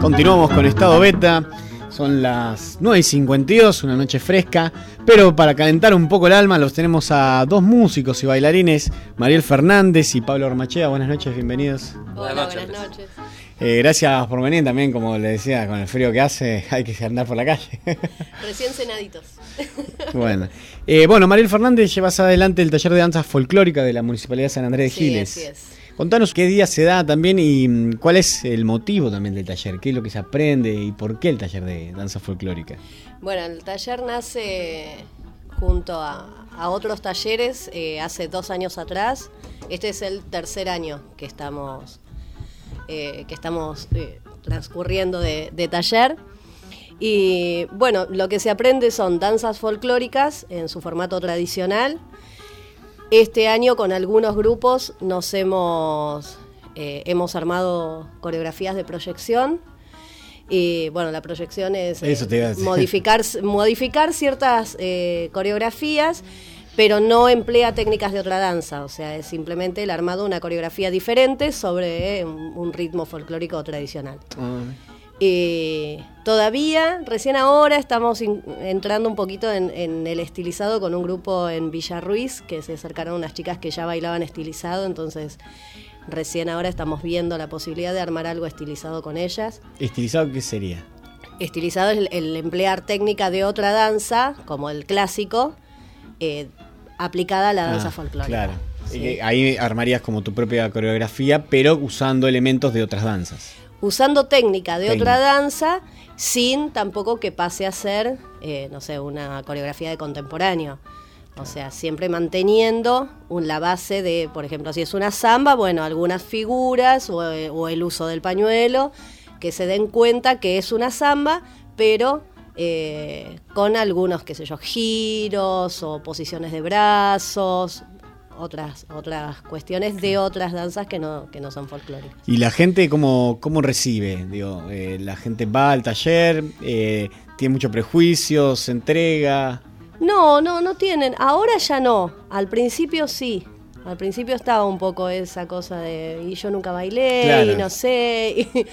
Continuamos con estado beta. Son las 9 y 52, una noche fresca. Pero para calentar un poco el alma, los tenemos a dos músicos y bailarines, Mariel Fernández y Pablo Ormachea. Buenas noches, bienvenidos. Hola, buenas noches. Eh, gracias por venir también, como le decía, con el frío que hace, hay que andar por la calle. Recién cenaditos. bueno, eh, bueno, Mariel Fernández, llevas adelante el taller de danza folclórica de la Municipalidad de San Andrés de Sí, Giles. así es. Contanos qué día se da también y mm, cuál es el motivo también del taller, qué es lo que se aprende y por qué el taller de danza folclórica. Bueno, el taller nace junto a, a otros talleres eh, hace dos años atrás. Este es el tercer año que estamos, eh, que estamos eh, transcurriendo de, de taller. Y bueno, lo que se aprende son danzas folclóricas en su formato tradicional. Este año con algunos grupos nos hemos, eh, hemos armado coreografías de proyección. Y bueno, la proyección es Eso modificar, modificar ciertas coreografías, pero no emplea técnicas de otra danza. O sea, es simplemente el armado de una coreografía diferente sobre eh, un, ritmo folclórico tradicional. Y todavía, recién ahora, estamos in- entrando un poquito en, en el estilizado con un grupo en Villa Ruiz, que se acercaron unas chicas que ya bailaban estilizado, entonces recién ahora estamos viendo la posibilidad de armar algo estilizado con ellas. ¿Estilizado qué sería? Estilizado es el, el emplear técnica de otra danza, como el clásico, eh, aplicada a la danza Ah, folclórica. Claro. Sí. Eh, Ahí armarías como tu propia coreografía, pero usando elementos de otras danzas. usando técnica de Técnica. otra danza sin tampoco que pase a ser, eh, no sé, una coreografía de contemporáneo. O sea, siempre manteniendo un- la base de, por ejemplo, si es una samba, bueno, algunas figuras o, eh, o el uso del pañuelo, que se den cuenta que es una samba, pero eh, con algunos, qué sé yo, giros o posiciones de brazos, otras, otras cuestiones de otras danzas que no, que no son folclóricas. ¿Y la gente cómo, cómo recibe? Digo, eh, la gente va al taller, eh, tiene muchos prejuicios, se entrega. No, no, no tienen. Ahora ya no. Al principio sí. Al principio estaba un poco esa cosa de y yo nunca bailé Claro. y no sé. y-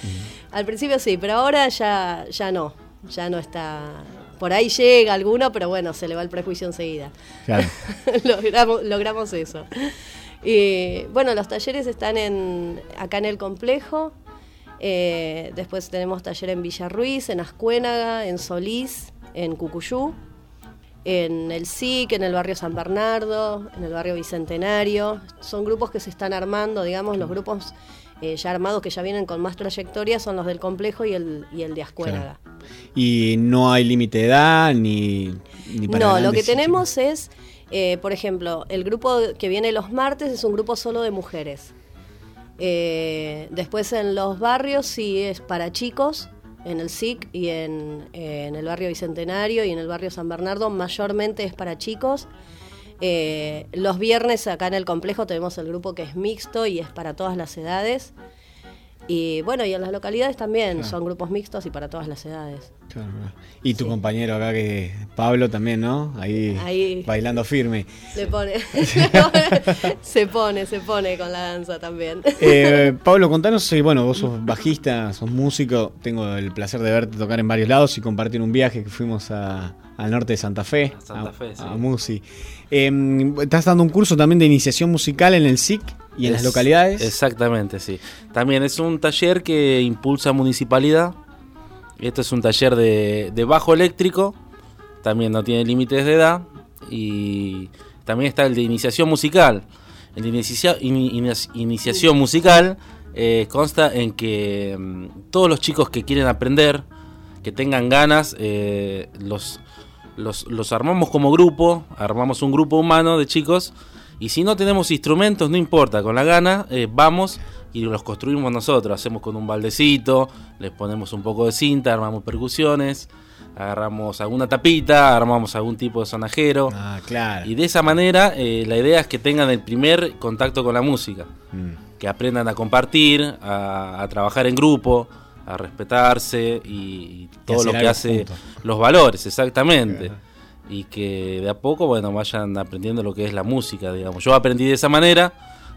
Al principio sí, pero ahora ya, ya no. Ya no está. Por ahí llega alguno, pero bueno, se le va el prejuicio enseguida. Claro. logramos, logramos eso. Y bueno, los talleres están en, acá en el complejo. Eh, después tenemos taller en Villa Ruiz, en Ascuénaga, en Solís, en Cucuyú, en el SIC, en el barrio San Bernardo, en el barrio Bicentenario. Son grupos que se están armando, digamos, los grupos eh, ya armados que ya vienen con más trayectoria son los del complejo y el, y el de Ascuénaga. Y no hay límite de edad ni, ni para No, lo que tenemos es, eh, por ejemplo, el grupo que viene los martes es un grupo solo de mujeres. Eh, después en los barrios sí es para chicos, en el SIC y en, en el barrio Bicentenario y en el barrio San Bernardo mayormente es para chicos. Eh, los viernes acá en el complejo tenemos el grupo que es mixto y es para todas las edades. Y bueno, y en las localidades también Claro. son grupos mixtos y para todas las edades. Claro. Y tu Sí. compañero acá, que Pablo también, ¿no? Ahí, Ahí. bailando firme. Le pone. se pone, se pone con la danza también. Eh, Pablo, contanos, eh, bueno, vos sos bajista, sos músico, tengo el placer de verte tocar en varios lados y compartir un viaje que fuimos a- al norte de Santa Fe, A Santa Fe, sí. a Musi. Eh, estás dando un curso también de iniciación musical en el SIC y en las Es- localidades. Exactamente, sí. También es un taller que impulsa municipalidad. Esto es un taller de, de bajo eléctrico. También no tiene límites de edad. Y también está el de iniciación musical. El de inicia- ini- ini- iniciación musical eh, consta en que mm, todos los chicos que quieren aprender, que tengan ganas, eh, los, los, los armamos como grupo, armamos un grupo humano de chicos. Y si no tenemos instrumentos, no importa, con la gana, eh, vamos y los construimos nosotros. Hacemos con un baldecito, les ponemos un poco de cinta, armamos percusiones, agarramos alguna tapita, armamos algún tipo de sonajero. Ah, claro. Y de esa manera, eh, la idea es que tengan el primer contacto con la música, Mm. que aprendan a compartir, a, a trabajar en grupo, a respetarse y, y todo lo que hace juntos. los valores, exactamente. Ajá. y que de a poco, bueno, vayan aprendiendo lo que es la música, digamos. Yo aprendí de esa manera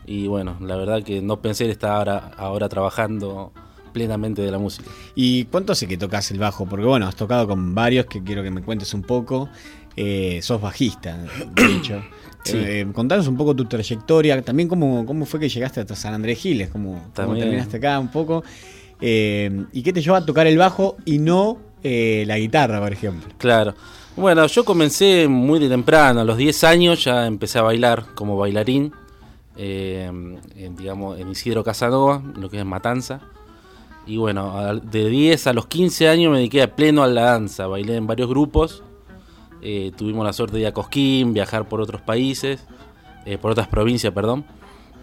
y bueno, la verdad que no pensé estar ahora, ahora trabajando plenamente de la música. ¿Y cuánto hace que tocas el bajo? Porque bueno, has tocado con varios que quiero que me cuentes un poco. Eh, sos bajista, de hecho. Sí. Eh, contanos un poco tu trayectoria, también cómo, cómo fue que llegaste hasta San Andrés Giles, cómo, cómo terminaste acá un poco. Eh, ¿Y qué te llevó a tocar el bajo y no eh, la guitarra, por ejemplo? Claro. Bueno, yo comencé muy de temprano, a los 10 años ya empecé a bailar como bailarín, eh, digamos, en Isidro Casanova, lo que es Matanza. Y bueno, de 10 a los 15 años me dediqué a pleno a la danza, bailé en varios grupos, tuvimos la suerte de ir a Cosquín, viajar por otros países, por otras provincias, perdón.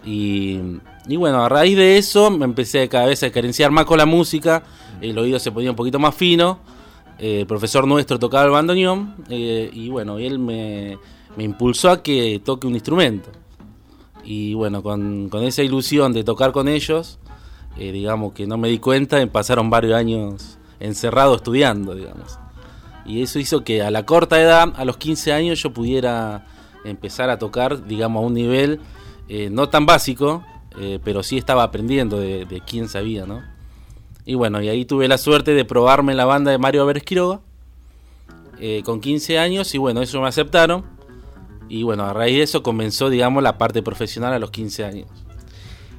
Y, y bueno, a raíz de eso me empecé cada vez a carenciar más con la música, el oído se ponía un poquito más fino, eh, el profesor nuestro tocaba el bandoneón eh, y bueno, él me, me impulsó a que toque un instrumento. Y bueno, con, con esa ilusión de tocar con ellos, eh, digamos que no me di cuenta, y pasaron varios años encerrado estudiando, digamos. Y eso hizo que a la corta edad, a los 15 años, yo pudiera empezar a tocar, digamos, a un nivel eh, no tan básico, eh, pero sí estaba aprendiendo de, quién sabía, ¿no? Y bueno, y ahí tuve la suerte de probarme en la banda de Mario Álvarez Quiroga, eh, con 15 años, y bueno, eso me aceptaron. Y bueno, a raíz de eso comenzó, digamos, la parte profesional a los 15 años.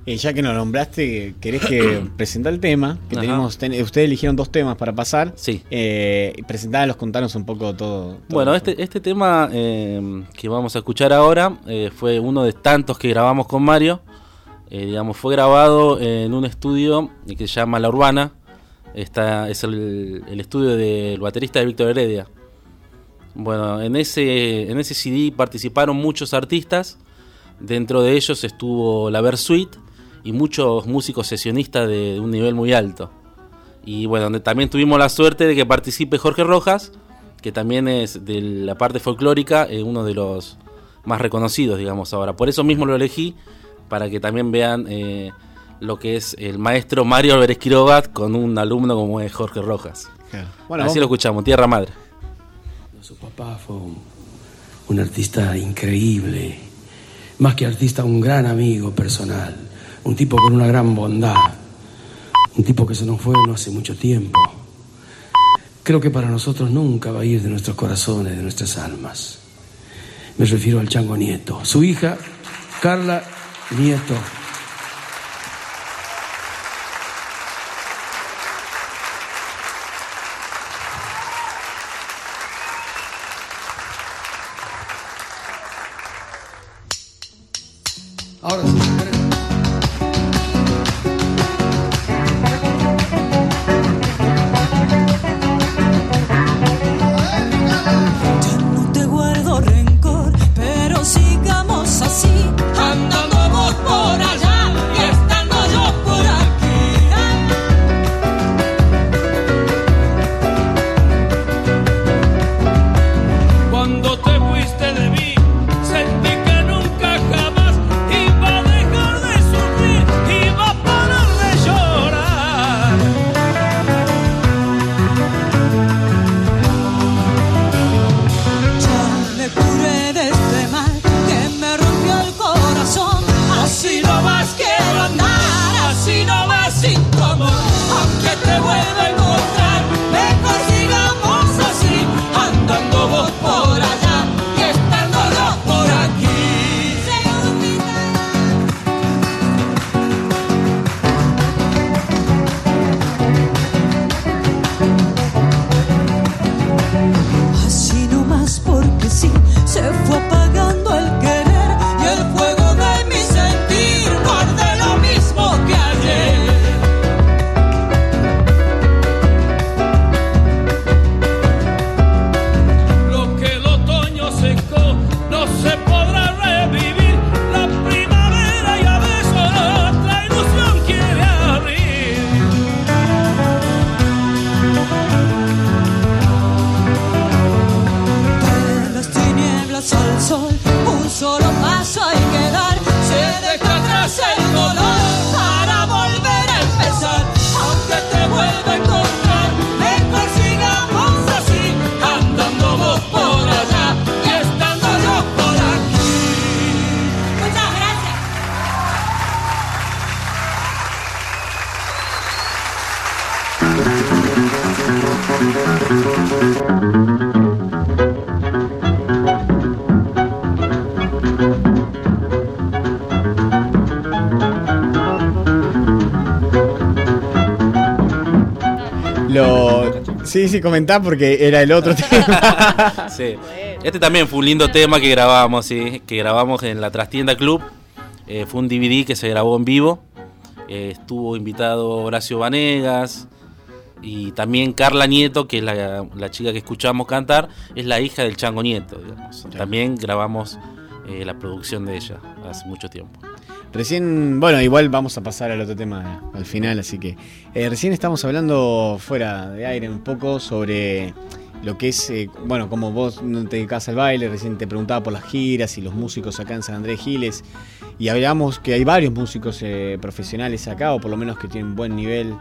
Eh, ya que nos nombraste, querés que presentar el tema. Que Ajá. tenemos, ten- ustedes eligieron dos temas para pasar. Sí. Eh, presentalos, contanos un poco todo. todo Bueno, este, este tema eh, que vamos a escuchar ahora eh, fue uno de tantos que grabamos con Mario. Digamos, fue grabado en un estudio que se llama La Urbana. Esta es el, el estudio del baterista de Víctor Heredia. Bueno, en ese, en ese CD participaron muchos artistas. Dentro de ellos estuvo la Versuit y muchos músicos sesionistas de, un nivel muy alto. Y bueno, donde también tuvimos la suerte de que participe Jorge Rojas, que también es de la parte folclórica, eh, uno de los más reconocidos, digamos, ahora. Por eso mismo lo elegí, para que también vean eh, lo que es el maestro Mario Álvarez Quiroga con un alumno como es Jorge Rojas. Claro. Bueno, Así vamos- lo escuchamos, Tierra Madre. Su papá fue un, un artista increíble, más que artista, un gran amigo personal, un tipo con una gran bondad, un tipo que se nos fue no hace mucho tiempo. Creo que para nosotros nunca va a ir de nuestros corazones, de nuestras almas. Me refiero al Chango Nieto, su hija, Carla Nieto. Sí, sí, comentá porque era el otro tema. Sí. Este también fue un lindo tema que grabamos, sí, que grabamos en la Trastienda Club. Eh, fue un DVD que se grabó en vivo. Eh, estuvo invitado Horacio Vanegas y también Carla Nieto, que es la, la chica que escuchamos cantar, es la hija del Chango Nieto. digamos. También grabamos eh, la producción de ella hace mucho tiempo. Recién, bueno, igual vamos a pasar al otro tema al final, así que eh, recién estamos hablando fuera de aire un poco sobre lo que es, eh, bueno, como vos te dedicás al baile, recién te preguntaba por las giras y los músicos acá en San Andrés Giles, y hablamos que hay varios músicos eh, profesionales acá, o por lo menos que tienen buen nivel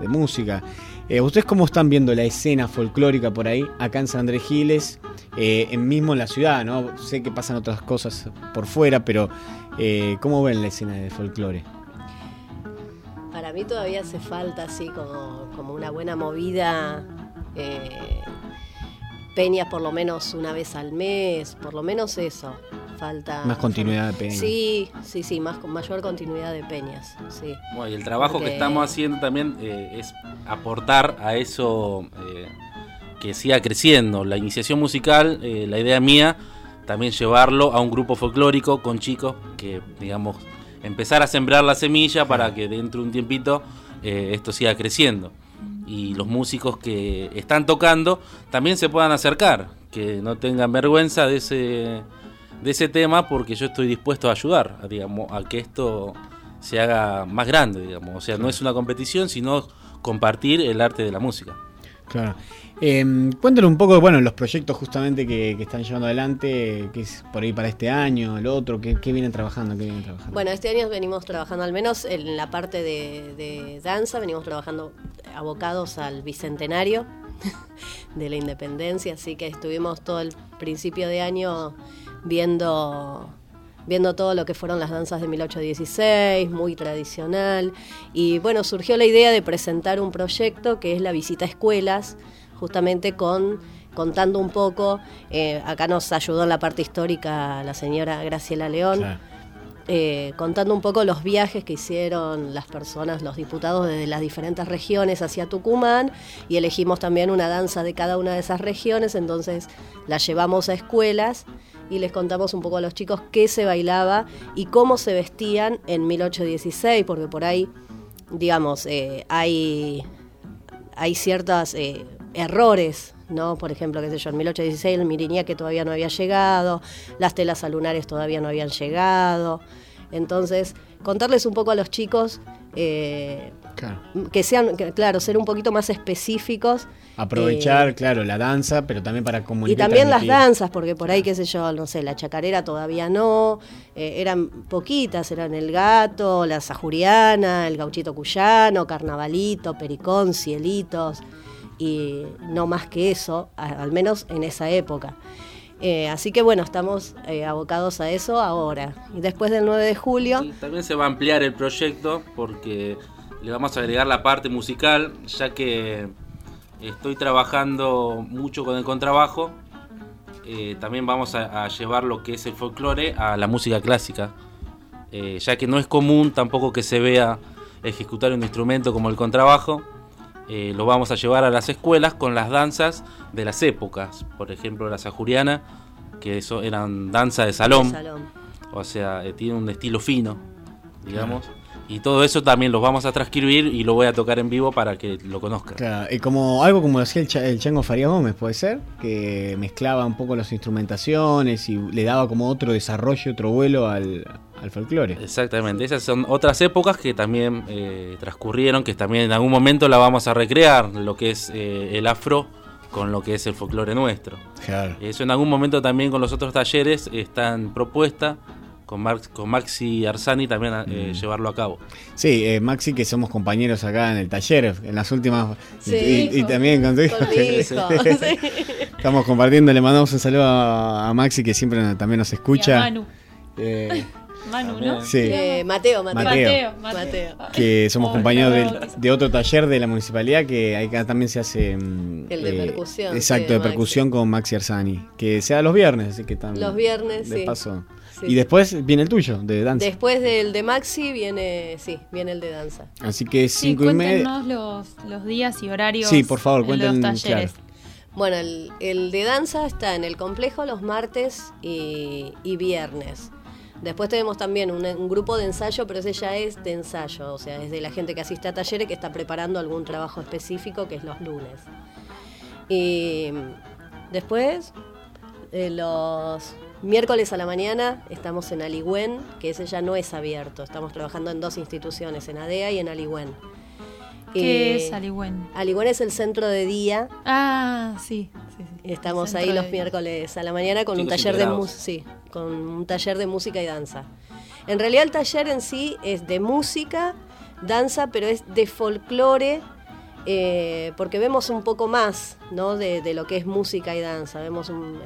de música. ¿Ustedes cómo están viendo la escena folclórica por ahí, acá en San Andrés Giles, en mismo en la ciudad, ¿no? Sé que pasan otras cosas por fuera, pero eh, ¿cómo ven la escena de folclore? Para mí todavía hace falta así como, como una buena movida. eh, peñas por lo menos una vez al mes, por lo menos eso. Falta. Más continuidad de peña. Sí, sí, sí, más con mayor continuidad de peñas. Sí. Bueno, y el trabajo Porque- que estamos haciendo también eh, es aportar a eso eh, que siga creciendo. La iniciación musical, eh, la idea mía, también llevarlo a un grupo folclórico con chicos que, digamos, empezar a sembrar la semilla para que dentro de un tiempito eh, esto siga creciendo. Y los músicos que están tocando también se puedan acercar, que no tengan vergüenza de ese, de ese tema porque yo estoy dispuesto a ayudar, a, digamos, a que esto se haga más grande, digamos. O sea, no es una competición, sino compartir el arte de la música. Claro. Eh, cuéntanos un poco, bueno, los proyectos justamente que, están llevando adelante, que es por ahí para este año, el otro, ¿qué, qué vienen trabajando? ¿Qué vienen trabajando? Bueno, este año venimos trabajando, al menos en la parte de, de danza, venimos trabajando abocados al bicentenario de la independencia, así que estuvimos todo el principio de año viendo viendo todo lo que fueron las danzas de 1816, muy tradicional. Y bueno, surgió la idea de presentar un proyecto que es la visita a escuelas, justamente con contando un poco, eh, acá nos ayudó en la parte histórica la señora Graciela León, Claro. eh, contando un poco los viajes que hicieron las personas, los diputados desde las diferentes regiones hacia Tucumán y elegimos también una danza de cada una de esas regiones, entonces la llevamos a escuelas y les contamos un poco a los chicos qué se bailaba y cómo se vestían en 1816, porque por ahí, digamos, eh, hay, hay ciertos eh, errores. ¿no? Por ejemplo, qué sé yo, en 1816 el Miriñá que todavía no había llegado, las telas alunares todavía no habían llegado. Entonces, contarles un poco a los chicos eh, Claro. que sean, que, claro, ser un poquito más específicos. Aprovechar, eh, claro, la danza, pero también para y comunicar. también las danzas, porque por ahí, qué sé yo, no sé, la chacarera todavía no, eh, eran poquitas, eran el gato, la sajuriana, el gauchito cuyano, carnavalito, pericón, cielitos, y no más que eso, al menos en esa época. Eh, así que bueno, estamos eh, abocados a eso ahora. Y después del 9 de julio, también se va a ampliar el proyecto porque le vamos a agregar la parte musical, ya que estoy trabajando mucho con el contrabajo. eh, también vamos a, a llevar lo que es el folclore a la música clásica, ya que no es común tampoco que se vea ejecutar un instrumento como el contrabajo. Eh, lo vamos a llevar a las escuelas con las danzas de las épocas, por ejemplo la sajuriana, que eso eran danza de salón. salón. O sea, eh, tiene un estilo fino, digamos. Y todo eso también lo vamos a transcribir y lo voy a tocar en vivo para que lo conozcan. Claro, y como algo como hacía el, Cha- el Chango Farías Gómez, puede ser, que mezclaba un poco las instrumentaciones y le daba como otro desarrollo, otro vuelo al, al folclore. Exactamente, esas son otras épocas que también eh, transcurrieron, que también en algún momento la vamos a recrear, lo que es eh, el afro con lo que es el folclore nuestro. Claro. Eso en algún momento también con los otros talleres está en propuesta, con, Maxi Arsani también eh, llevarlo a cabo. Sí, eh, Maxi, que somos compañeros acá en el taller, en las últimas. Sí, y, también con tu hijo. con mi hijo, sí. Estamos compartiendo, le mandamos un saludo a, a Maxi, que siempre nos- también nos Y a escucha. Manu. eh, Manu. ¿no? Sí. Eh, Mateo, Mateo. Mateo. Mateo. que somos Oh, compañeros no, de, otro taller de la municipalidad que acá también se hace. mm, El de percusión, Exacto, sí, de Maxi. percusión con Maxi Arsani. Que sea los viernes, así que también. Los viernes, de sí. paso. Sí. Y después viene el tuyo, de danza. Después del de Maxi viene, sí, viene el de danza. Así que Sí, cinco y media. cuéntenos los, los días y horarios Sí, por favor, los talleres. claro. Bueno, el, el de danza está en el complejo los martes y, y viernes. Después tenemos también un, un grupo de ensayo, pero ese ya es de ensayo, o sea, es de la gente que asiste a talleres que está preparando algún trabajo específico, que es los lunes. Y después, eh, los miércoles a la mañana, estamos en Aligüen, que ese ya no es abierto. Estamos trabajando en dos instituciones, en ADEA y en Aligüen. ¿Qué Eh, es Aligüen? Aligüen es el centro de día Ah, sí. sí, sí. Estamos Centro ahí los miércoles a la mañana con un taller de sí, con un taller de música y danza. En realidad el taller en sí es de música, danza, pero es de folclore, eh, porque vemos un poco más, ¿no? De, de lo que es música y danza. Vemos un-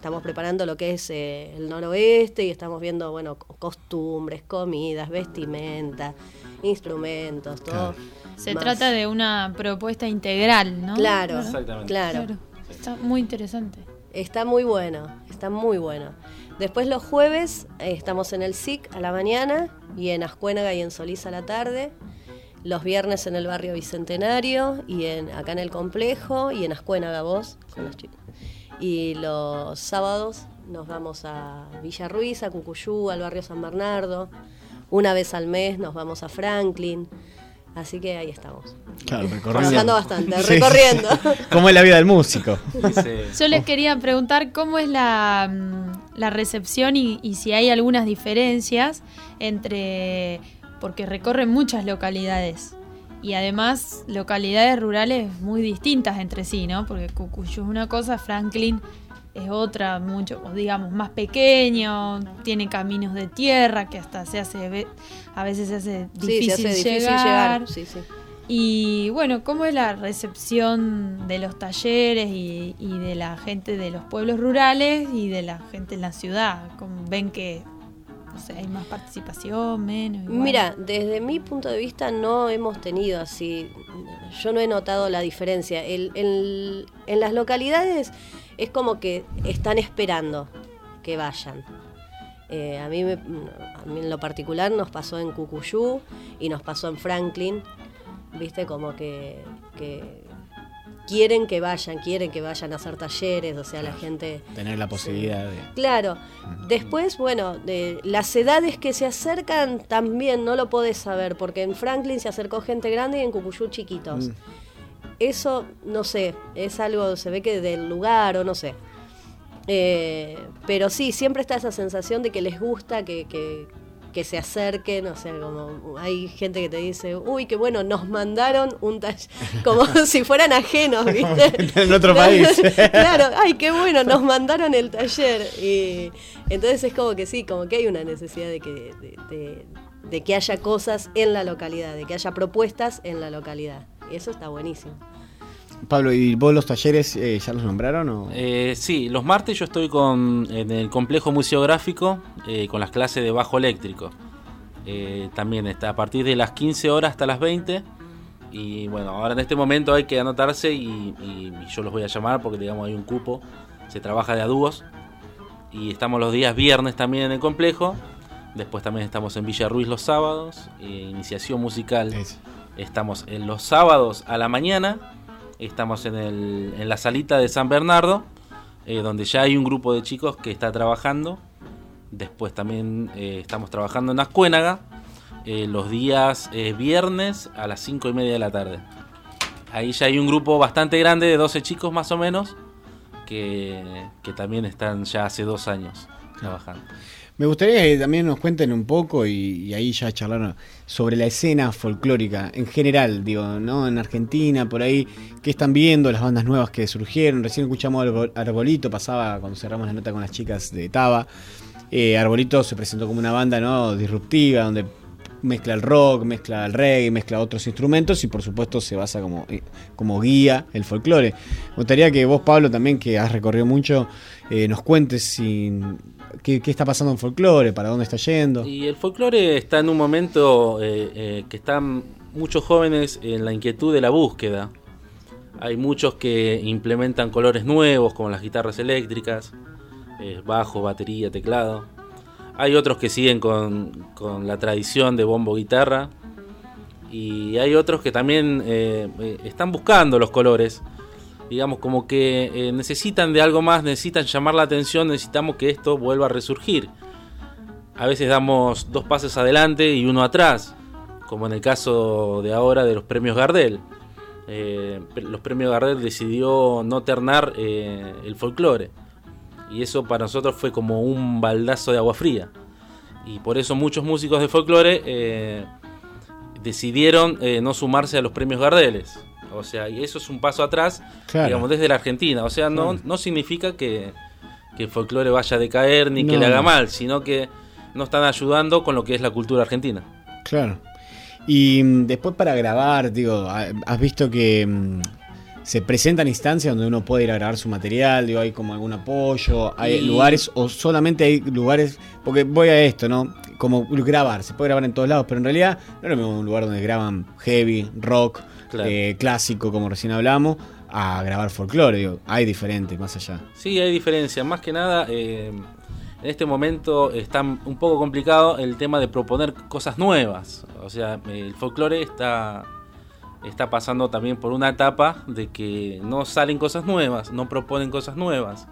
estamos preparando lo que es eh, el noroeste y estamos viendo, bueno, co- costumbres, comidas, vestimenta, instrumentos, todo. Se más. trata de una propuesta integral, ¿no? Claro, Exactamente. claro. Claro. Está muy interesante. Está muy bueno, está muy bueno. Después los jueves eh, estamos en el SIC a la mañana y en Ascuénaga y en Solís a la tarde. Los viernes en el barrio Bicentenario y en, acá en el complejo y en Ascuénaga vos con los chicos. Y los sábados nos vamos a Villa Ruiz, a Cucuyú, al barrio San Bernardo. Una vez al mes nos vamos a Franklin. Así que ahí estamos. Claro, Trabajando bastante, Sí, recorriendo. ¿Cómo es la vida del músico? Yo les quería preguntar cómo es la, mm, la recepción y, y si hay algunas diferencias entre, porque recorren muchas localidades y además localidades rurales muy distintas entre sí, ¿no? Porque Cucuyú es una cosa, Franklin es otra, mucho, o digamos, más pequeño, tiene caminos de tierra que hasta se hace, a veces se hace Sí, difícil, se hace difícil llegar. llegar. Sí, sí. Y bueno, ¿cómo es la recepción de los talleres y, y de la gente de los pueblos rurales y de la gente en la ciudad? ¿Cómo ¿Ven que no sé, hay más participación, menos? igual? Mira, desde mi punto de vista no hemos tenido así, yo no he notado la diferencia. El- el- en las localidades es como que están esperando que vayan. Eh, a, mí me- a mí en lo particular nos pasó en Cucuyú y nos pasó en Franklin, viste, como que, que quieren que vayan, quieren que vayan a hacer talleres, o sea, la gente... Tener la posibilidad de. Claro. Después, bueno, de las edades que se acercan también no lo podés saber, porque en Franklin se acercó gente grande y en Cucuyú chiquitos. Mm. Eso, no sé, es algo, se ve que del lugar o no sé. Eh, pero sí, siempre está esa sensación de que les gusta que, que- que se acerquen, o sea, como hay gente que te dice, uy, qué bueno, nos mandaron un taller, como si fueran ajenos, ¿viste? En otro país. claro, ay, qué bueno, nos mandaron el taller. Y entonces es como que sí, como que hay una necesidad de que, de, de- de que haya cosas en la localidad, de que haya propuestas en la localidad. Y eso está buenísimo. Pablo, ¿y vos los talleres eh, ya los nombraron? O? eh, sí, los martes yo estoy con, en el complejo museográfico eh, con las clases de bajo eléctrico. También está a partir de las 15 horas hasta las 20. Y bueno, ahora en este momento hay que anotarse y, y- y yo los voy a llamar porque digamos hay un cupo. Se trabaja de a dúos. Y estamos los días viernes también en el complejo. Después también estamos en Villa Ruiz los sábados. iniciación musical. Estamos en los sábados a la mañana. Estamos en, el- en la salita de San Bernardo, eh, donde ya hay un grupo de chicos que está trabajando. Después también eh, estamos trabajando en Ascuénaga, eh, los días viernes a las 5 y media de la tarde. Ahí ya hay un grupo bastante grande de 12 chicos más o menos, que, que también están ya hace dos años trabajando. Me gustaría que también nos cuenten un poco y, ahí ya charlaron sobre la escena folclórica en general, digo, ¿no? En Argentina, por ahí, ¿qué están viendo? Las bandas nuevas que surgieron. Recién escuchamos Arbo- Arbolito, pasaba cuando cerramos la nota con las chicas de Taba. Eh, Arbolito se presentó como una banda ¿no? disruptiva, donde mezcla el rock, mezcla el reggae, mezcla otros instrumentos y por supuesto se basa como, eh, como guía el folclore. Me gustaría que vos, Pablo, también que has recorrido mucho, eh, nos cuentes si qué, está pasando en folclore, para dónde está yendo. Y el folclore está en un momento eh, que están muchos jóvenes en la inquietud de la búsqueda. Hay muchos que implementan colores nuevos, como las guitarras eléctricas, bajo, batería, teclado. Hay otros que siguen con, con la tradición de bombo-guitarra. Y hay otros que también eh, eh, están buscando los colores. Digamos, como que eh, necesitan de algo más, necesitan llamar la atención, necesitamos que esto vuelva a resurgir. A veces damos dos pasos adelante y uno atrás, como en el caso de ahora de los premios Gardel. Los premios Gardel decidió no ternar eh, el folclore. Y eso para nosotros fue como un baldazo de agua fría. Y por eso muchos músicos de folclore eh, decidieron eh, no sumarse a los premios Gardeles. O sea, y eso es un paso atrás, Claro. digamos, desde la Argentina. O sea, no, no significa que, que el folclore vaya a decaer ni que le haga no. mal, sino que no están ayudando con lo que es la cultura argentina. Claro. Y mm, después para grabar, digo, ha- has visto que mm, se presentan instancias donde uno puede ir a grabar su material, digo, hay como algún apoyo, hay Y- lugares o solamente hay lugares, porque voy a esto, ¿no? Como grabar, se puede grabar en todos lados, pero en realidad no es lo mismo un lugar donde graban heavy, rock, Claro. eh, clásico, como recién hablamos, a grabar folclore, digo, hay diferentes más allá. Sí, hay diferencia. Más que nada, eh, en este momento está un poco complicado el tema de proponer cosas nuevas. O sea, el folclore está, está pasando también por una etapa de que no salen cosas nuevas, no proponen cosas nuevas.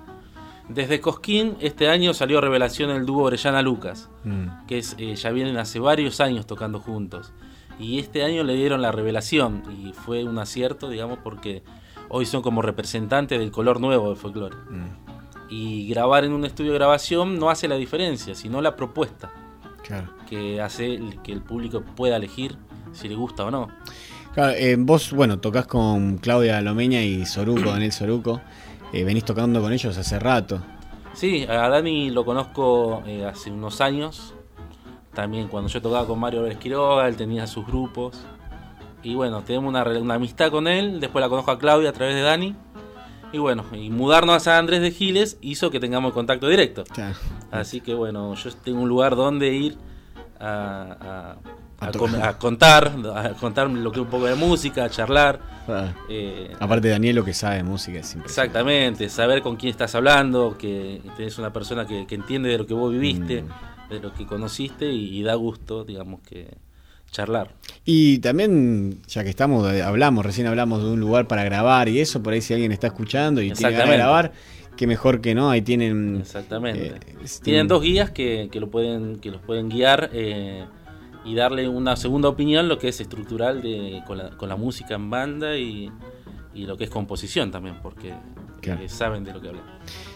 Desde Cosquín, este año salió revelación el dúo Orellana Lucas, Mm. que es, eh, ya vienen hace varios años tocando juntos. Y este año le dieron la revelación y fue un acierto, digamos, porque hoy son como representantes del color nuevo del folclore. Mm. Y grabar en un estudio de grabación no hace la diferencia, sino la propuesta Claro. que hace que el público pueda elegir si le gusta o no. Claro, eh, vos, bueno, tocas con Claudia Lomeña y Soruco, Daniel Soruco. Eh, venís tocando con ellos hace rato. Sí, a Dani lo conozco eh, hace unos años. También cuando yo tocaba con Mario Álvarez Quiroga, él tenía sus grupos. Y bueno, tenemos una, una amistad con él. Después la conozco a Claudia a través de Dani. Y bueno, y mudarnos a San Andrés de Giles hizo que tengamos contacto directo. Claro. Así que bueno, yo tengo un lugar donde ir a, a- A contar, a contar lo que un poco de música, a charlar. Ah. eh, Aparte Daniel lo que sabe de música es impresionante. exactamente, saber con quién estás hablando, que tenés una persona que, que entiende de lo que vos viviste, Mm. de lo que conociste y, y da gusto, digamos, que charlar. Y también, ya que estamos, eh, hablamos, recién hablamos de un lugar para grabar y eso, por ahí si alguien está escuchando y tiene ganas de grabar, qué mejor que no, ahí tienen... Exactamente. eh, Tienen dos guías que, que lo pueden, que los pueden guiar eh, y darle una segunda opinión, lo que es estructural de, con, la, con la música en banda y, y lo que es composición también, porque Claro. eh, saben de lo que hablan.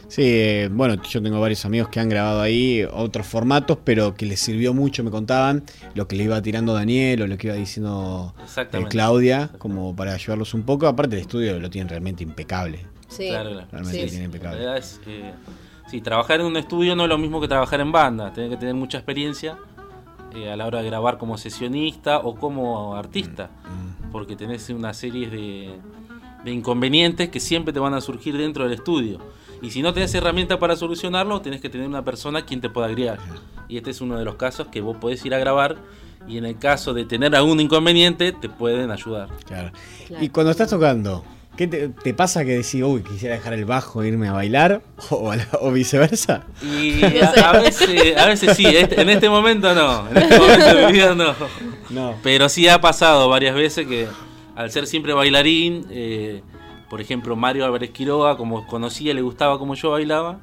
Sí, eh, bueno, yo tengo varios amigos que han grabado ahí otros formatos, pero que les sirvió mucho, me contaban, lo que le iba tirando Daniel o lo que iba diciendo eh. Claudia, como para ayudarlos un poco. Aparte el estudio lo tienen realmente impecable. Sí. Claro, claro. Realmente Sí, lo tienen La impecable. verdad es, sí, trabajar en un estudio no es lo mismo que trabajar en banda. Tienes que tener mucha experiencia eh, a la hora de grabar como sesionista o como artista. Mm. Porque tenés una serie de, de inconvenientes que siempre te van a surgir dentro del estudio. Y si no tenés herramientas para solucionarlo, tenés que tener una persona quien te pueda guiar. Y este es uno de los casos que vos podés ir a grabar y en el caso de tener algún inconveniente te pueden ayudar. Claro. Claro. Y cuando estás tocando, ¿qué te, te pasa que decís, uy, quisiera dejar el bajo e irme a bailar? O, viceversa. Y a, a veces, a veces sí, este- en este momento no, en este momento de mi vida no. No. Pero sí ha pasado varias veces que al ser siempre bailarín, eh, por ejemplo Mario Álvarez Quiroga, como conocía, le gustaba como yo bailaba,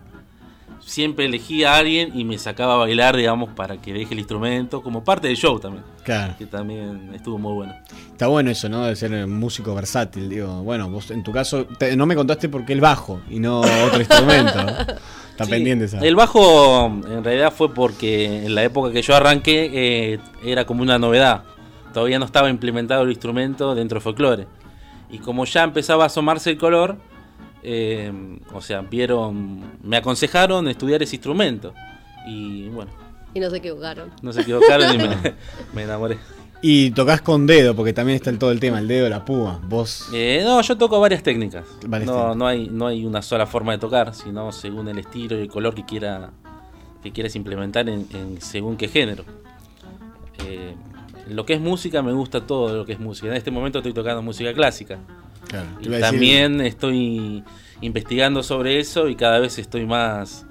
siempre elegía a alguien y me sacaba a bailar, digamos, para que deje el instrumento, como parte del show también, Claro. que también estuvo muy bueno. Está bueno eso, ¿no? De ser un músico versátil. Digo, bueno, vos en tu caso, te- no me contaste por qué el bajo y no otro instrumento. Está Sí, pendiente esa. El bajo en realidad fue porque en la época que yo arranqué eh, era como una novedad. Todavía no estaba implementado el instrumento dentro de folclore. Y como ya empezaba a asomarse el color, eh, o sea, vieron, me aconsejaron estudiar ese instrumento. Y bueno, Y no se equivocaron. no se equivocaron y me, me enamoré. Y tocas con dedo, porque también está el, todo el tema, el dedo, la púa. Vos. Eh, no, yo toco varias técnicas. Varias no, técnicas. no hay, no hay una sola forma de tocar, sino según el estilo y el color que quiera que quieres implementar en, en según qué género. Eh, lo que es música me gusta todo lo que es música. En este momento estoy tocando música clásica. Claro, Y decir- también estoy investigando sobre eso y cada vez estoy más,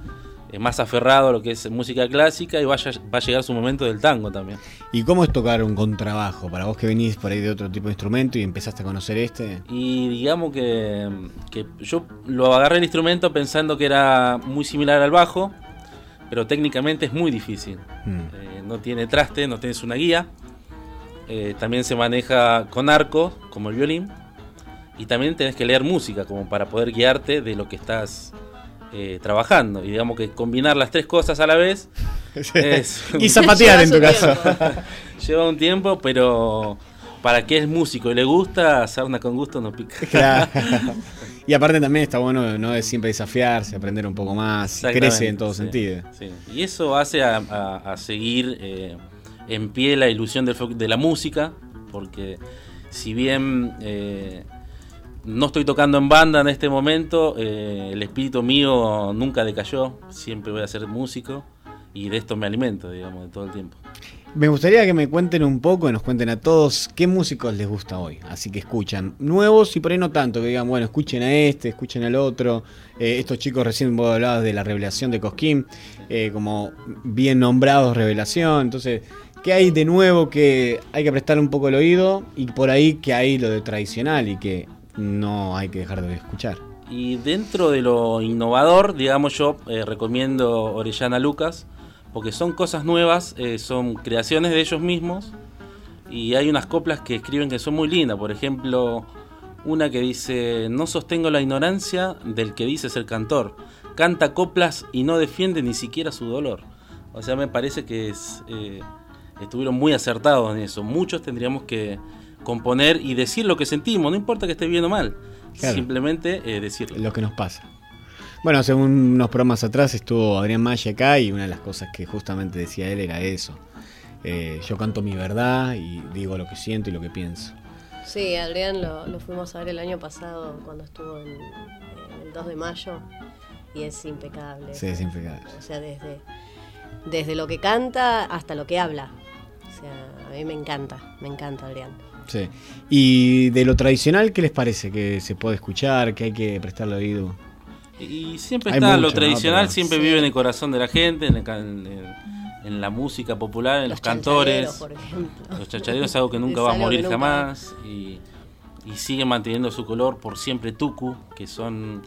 eh, más aferrado a lo que es música clásica y vaya, va a llegar su momento del tango también. ¿Y cómo es tocar un contrabajo? Para vos que venís por ahí de otro tipo de instrumento y empezaste a conocer este. Y digamos que, que yo lo agarré el instrumento pensando que era muy similar al bajo, pero técnicamente es muy difícil. Mm. Eh, no tiene traste, no tienes una guía. Eh, también se maneja con arco, como el violín. Y también tenés que leer música, como para poder guiarte de lo que estás eh, trabajando. Y digamos que combinar las tres cosas a la vez es, y zapatear en tu caso. lleva un tiempo, pero para que es músico y le gusta, sarna con gusto no pica. Claro. Y aparte también está bueno no es siempre desafiarse, aprender un poco más, crece en todo sí, sentido. sí. Y eso hace a, a- a seguir eh, en pie la ilusión del de la música, porque si bien eh, no estoy tocando en banda en este momento, eh, el espíritu mío nunca decayó, siempre voy a ser músico y de esto me alimento, digamos, de todo el tiempo. Me gustaría que me cuenten un poco, nos cuenten a todos qué músicos les gusta hoy. Así que escuchan nuevos y por ahí no tanto, que digan, bueno, escuchen a este, escuchen al otro. Eh, estos chicos recién vos hablabas de la revelación de Cosquín, eh, como bien nombrados revelación. Entonces, ¿qué hay de nuevo que hay que prestar un poco el oído? Y por ahí que hay lo de tradicional y que no hay que dejar de escuchar. Y dentro de lo innovador, digamos yo, eh, recomiendo Orellana Lucas, porque son cosas nuevas, eh, son creaciones de ellos mismos, y hay unas coplas que escriben que son muy lindas, por ejemplo, una que dice, no sostengo la ignorancia del que dice ser cantor, canta coplas y no defiende ni siquiera su dolor. O sea, me parece que es, eh, estuvieron muy acertados en eso. Muchos tendríamos que componer y decir lo que sentimos, no importa que esté bien o mal, Claro. simplemente eh, decirlo. lo que nos pasa. Bueno, según unos programas atrás estuvo Adrián Maggi acá y una de las cosas que justamente decía él era eso. Eh, yo canto mi verdad y digo lo que siento y lo que pienso. Sí, Adrián lo, lo fuimos a ver el año pasado cuando estuvo en, en el 2 de mayo y es impecable. Sí, es impecable. O sea, desde, desde lo que canta hasta lo que habla. O sea, a mí me encanta, me encanta Adrián. Sí. Y de lo tradicional, ¿qué les parece? Que se puede escuchar, que hay que prestarle oído. Y siempre Hay está mucho, lo tradicional, siempre Sí. vive en el corazón de la gente, en, el en- la música popular, en los, cantores. por. Los chachaderos es algo que nunca Es va a morir nunca- jamás. Y, y sigue manteniendo su color por siempre Tucu, que son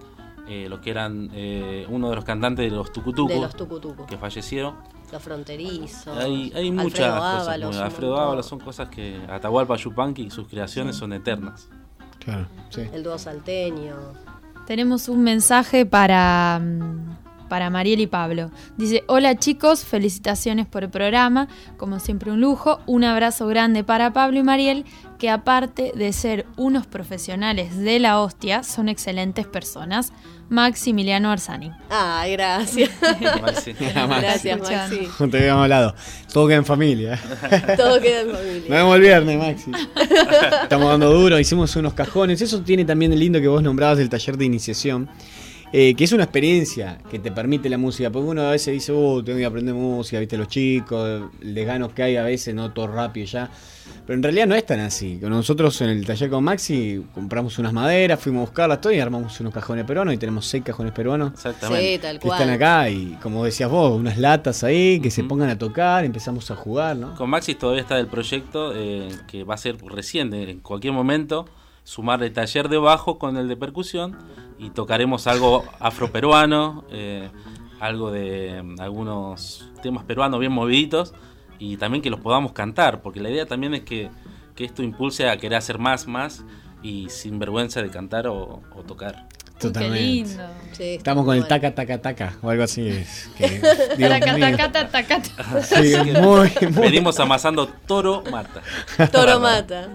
eh, los que eran eh, uno de los cantantes de los Tucutucu, De los tucutucos, que fallecieron. los fronterizos. Hay, hay Alfredo muchas cosas. Ábalos, Alfredo. Ábalos son cosas que Atahualpa Yupanqui y sus creaciones son eternas. Claro, sí. El dúo salteño. Tenemos un mensaje para, mm, para Mariel y Pablo. Dice, hola chicos, felicitaciones por el programa, como siempre un lujo, un abrazo grande para Pablo y Mariel, que aparte de ser unos profesionales de la hostia, son excelentes personas. Maximiliano Arsani. Ay, gracias. Maxi. gracias. Maxi. Te habíamos hablado. Todo queda en familia. Todo queda en Nos familia. vemos el viernes, Maxi. Estamos dando duro, hicimos unos cajones. Eso tiene también el lindo que vos nombrabas del taller de iniciación. eh, que es una experiencia que te permite la música. Porque uno a veces dice, uh, tengo que aprender música, viste, los chicos, les ganos que hay a veces, no todo rápido ya. Pero en realidad no es tan así. Nosotros en el taller con Maxi compramos unas maderas, fuimos a buscarlas todo y armamos unos cajones peruanos y tenemos seis cajones peruanos. Exactamente. Sí, tal Que cual. están acá y como decías vos, unas latas ahí que se pongan a tocar, empezamos a jugar, ¿no? Con Maxis todavía está el proyecto eh, que va a ser recién, en cualquier momento, sumar el taller de bajo con el de percusión y tocaremos algo afroperuano, eh, algo de mm, algunos temas peruanos bien moviditos y también que los podamos cantar, porque la idea también es que, que esto impulse a querer hacer más, más y sin vergüenza de cantar o, o tocar. Totalmente. Qué lindo. Sí, Estamos con el taca, taca, taca, o algo así. Es, que, Dios Taca, mío. taca, taca, taca. Sí, muy, muy. Venimos amasando toro mata. Toro mata.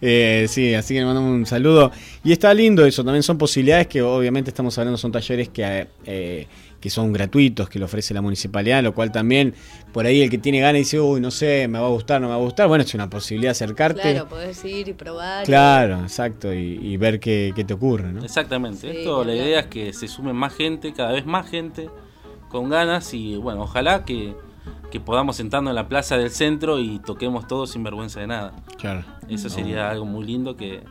Eh, sí, así que le mandamos un saludo. Y está lindo eso, también son posibilidades que obviamente estamos hablando, son talleres que, eh, que son gratuitos, que lo ofrece la municipalidad, lo cual también por ahí el que tiene ganas dice, uy, no sé, me va a gustar, no me va a gustar. Bueno, es una posibilidad de acercarte. Claro, podés ir y probar. Claro, exacto, y, y ver qué, qué te ocurre, ¿no? Exactamente. Sí, Esto, la idea es que se sume más gente, cada vez más gente, con ganas y bueno, ojalá que, que podamos sentarnos en la plaza del centro y toquemos todos sin vergüenza de nada. Claro. Eso sería algo muy lindo que,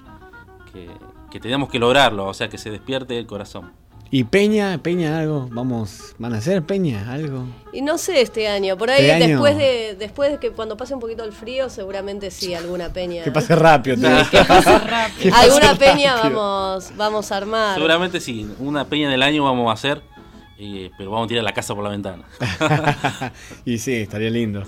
que, que tenemos que lograrlo, o sea, que se despierte el corazón. ¿Y Peña? ¿Peña algo? Vamos, ¿van a hacer Peña algo? Y no sé este año, por ahí Este año- después de después de que cuando pase un poquito el frío, seguramente sí, alguna peña. Que pase rápido. todo. Que pase rápido. Que pase alguna peña rápido. vamos vamos a armar. Seguramente sí, una peña del año vamos a hacer, eh, pero vamos a tirar la casa por la ventana. y sí, estaría lindo.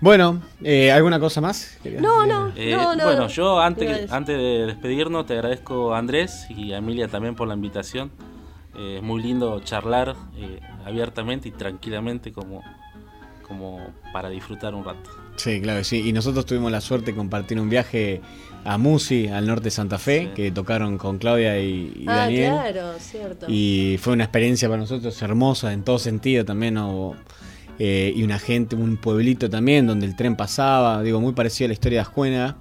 Bueno, eh, ¿alguna cosa más? No, decir? no, Eh, no, no. bueno, no. yo antes, antes de despedirnos te agradezco a Andrés y a Emilia también por la invitación. Eh, es muy lindo charlar eh, abiertamente y tranquilamente como, como para disfrutar un rato. Sí, claro que sí. Y nosotros tuvimos la suerte de compartir un viaje a Musi, al norte de Santa Fe, Sí. que tocaron con Claudia y, y ah, Daniel. claro, cierto. Y fue una experiencia para nosotros hermosa en todo sentido también. ¿no? Eh, y una gente, un pueblito también donde el tren pasaba, digo, muy parecido a la historia de Ascuena,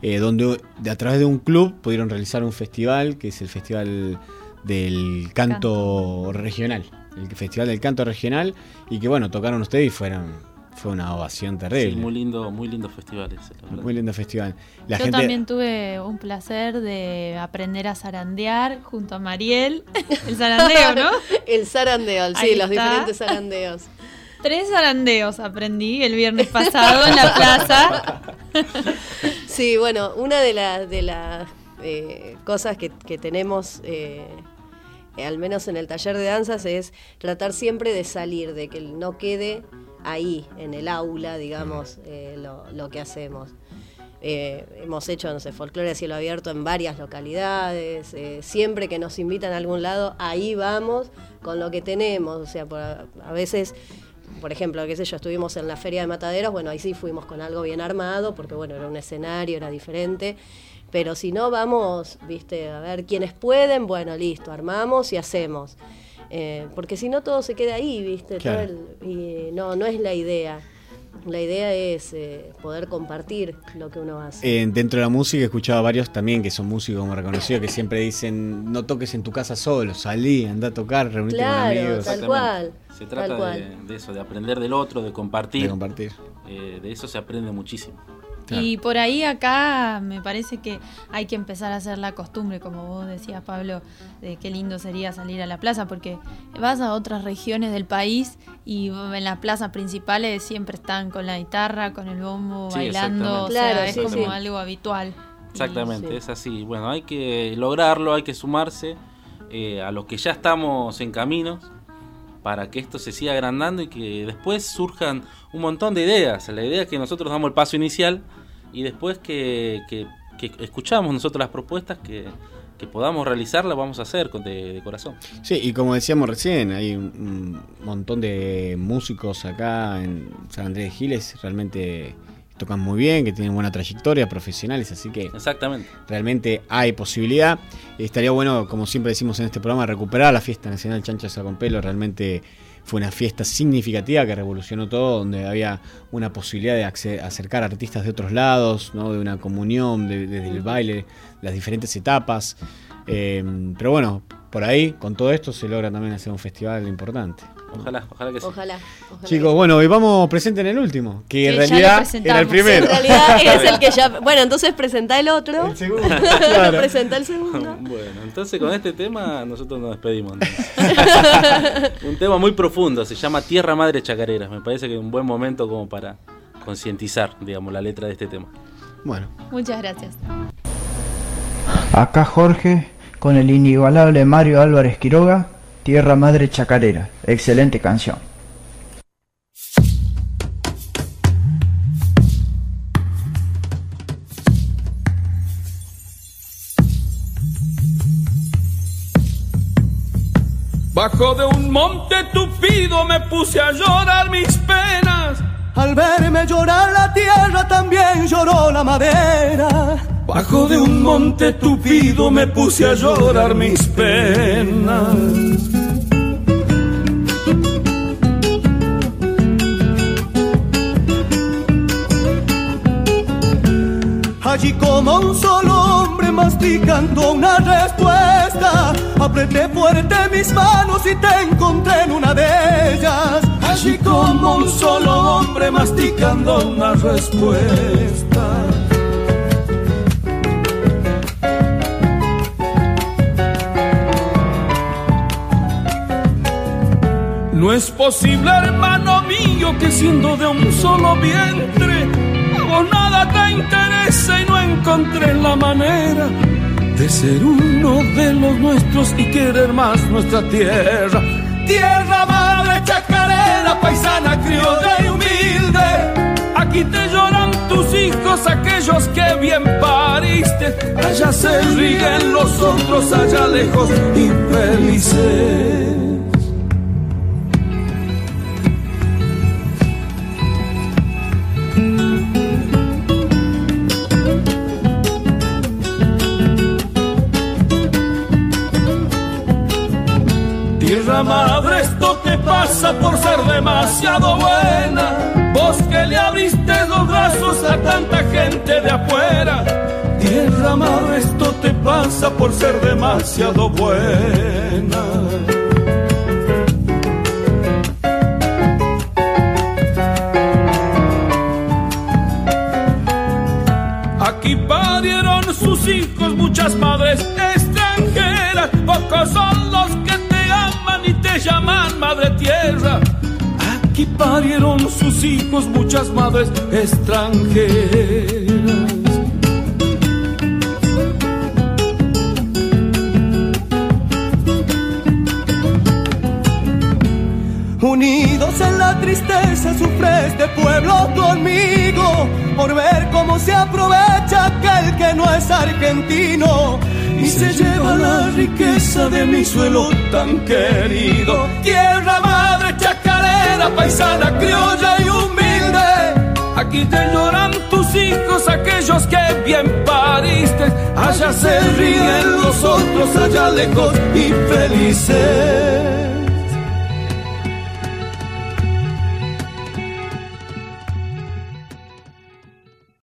eh, donde de, a través de un club pudieron realizar un festival, que es el Festival del Canto, Regional. El Festival del Canto Regional, y que bueno, tocaron ustedes y fueron, fue una ovación terrible. Sí, muy lindo, muy lindo festival ese, la verdad. Muy lindo festival. La Yo gente, también tuve un placer de aprender a zarandear junto a Mariel. El zarandeo, ¿no? El zarandeo, sí, Ahí los está. diferentes zarandeos. Tres zarandeos aprendí el viernes pasado en la plaza. Sí, bueno, una de las de las eh, cosas que, que tenemos, eh, al menos en el taller de danzas, es tratar siempre de salir, de que no quede ahí, en el aula, digamos, eh, lo, lo que hacemos. Eh, hemos hecho, no sé, folclore a cielo abierto en varias localidades. eh, siempre que nos invitan a algún lado, ahí vamos con lo que tenemos. O sea, por, a, a veces, por ejemplo, qué sé yo, estuvimos en la feria de mataderos, bueno, ahí sí fuimos con algo bien armado, porque bueno, era un escenario, era diferente. Pero si no, vamos, viste, a ver quiénes pueden, bueno, listo, armamos y hacemos. Eh, porque si no, todo se queda ahí, viste. Todo el- y no, no es la idea. La idea es eh, poder compartir lo que uno hace. Eh, dentro de la música he escuchado a varios también que son músicos como reconocidos que siempre dicen no toques en tu casa solo, salí, anda a tocar, reunite con Claro, amigos, tal cual, Se tal trata de, eso, de aprender del otro, de compartir. de compartir. Eh, de eso se aprende muchísimo. Claro. Y por ahí acá me parece que hay que empezar a hacer la costumbre, como vos decías, Pablo, de qué lindo sería salir a la plaza, porque vas a otras regiones del país y en las plazas principales siempre están con la guitarra, con el bombo, Sí, bailando, o exactamente. sea, Claro, es sí, como sí. algo habitual. Exactamente, Sí. es así. Bueno, hay que lograrlo, hay que sumarse eh, a los que ya estamos en caminos para que esto se siga agrandando y que después surjan un montón de ideas. La idea es que nosotros damos el paso inicial y después que, que- escuchamos nosotros las propuestas que, que podamos realizarlas, vamos a hacer de, de corazón. Sí, y como decíamos recién, hay un montón de músicos acá en San Andrés de Giles, realmente tocan muy bien, que tienen buena trayectoria, profesionales, así que Exactamente. realmente hay posibilidad. Estaría bueno, como siempre decimos en este programa, recuperar la fiesta nacional Chancha con Pelo. Realmente fue una fiesta significativa que revolucionó todo, donde había una posibilidad de acercar artistas de otros lados, ¿no? de una comunión, de- desde el baile, las diferentes etapas. Eh, pero bueno, por ahí, con todo esto, se logra también hacer un festival importante. Ojalá, ojalá que sí. Ojalá. ojalá Chicos, que- bueno, y vamos presente en el último, que en Que realidad era el presentamos. En primero. realidad es el que ya. Bueno, entonces presenta el otro. El segundo, claro. presenta el segundo. Bueno, entonces con este tema nosotros nos despedimos. un tema muy profundo, se llama Tierra Madre Chacareras. Me parece que es un buen momento como para concientizar, digamos, la letra de este tema. Bueno, Muchas gracias. Acá Jorge con el inigualable Mario Álvarez Quiroga, Tierra Madre Chacarera. Excelente canción. Bajo de un monte tupido me puse a llorar mis penas. Al verme llorar la tierra también lloró la madera. Bajo de un monte tupido me puse a llorar mis penas. Allí como un solo hombre masticando una respuesta, apreté fuerte mis manos y te encontré en una de ellas. Allí como un solo hombre masticando una respuesta. No es posible, hermano mío, que siendo de un solo vientre, te interesa y no encontré la manera de ser uno de los nuestros y querer más nuestra tierra. Tierra madre chacarera, paisana, criolla y humilde. Aquí te lloran tus hijos, aquellos que bien pariste. Allá se ríen los otros, allá lejos, infelices. Demasiado buena. Vos que le abriste los brazos a tanta gente de afuera. Tierra madre, esto te pasa por ser demasiado buena. Aquí parieron sus hijos muchas madres extranjeras. Pocos son los que te aman y te llaman madre tierra. Aquí parieron sus hijos muchas madres extranjeras. Unidos en la tristeza sufre este pueblo conmigo por ver cómo se aprovecha aquel que no es argentino y se lleva la riqueza de mi suelo tan querido. Tierra madre chacarera, paisana, criolla y humilde. Aquí te lloran tus hijos, aquellos que bien pariste. Allá se ríen los otros, allá lejos y felices.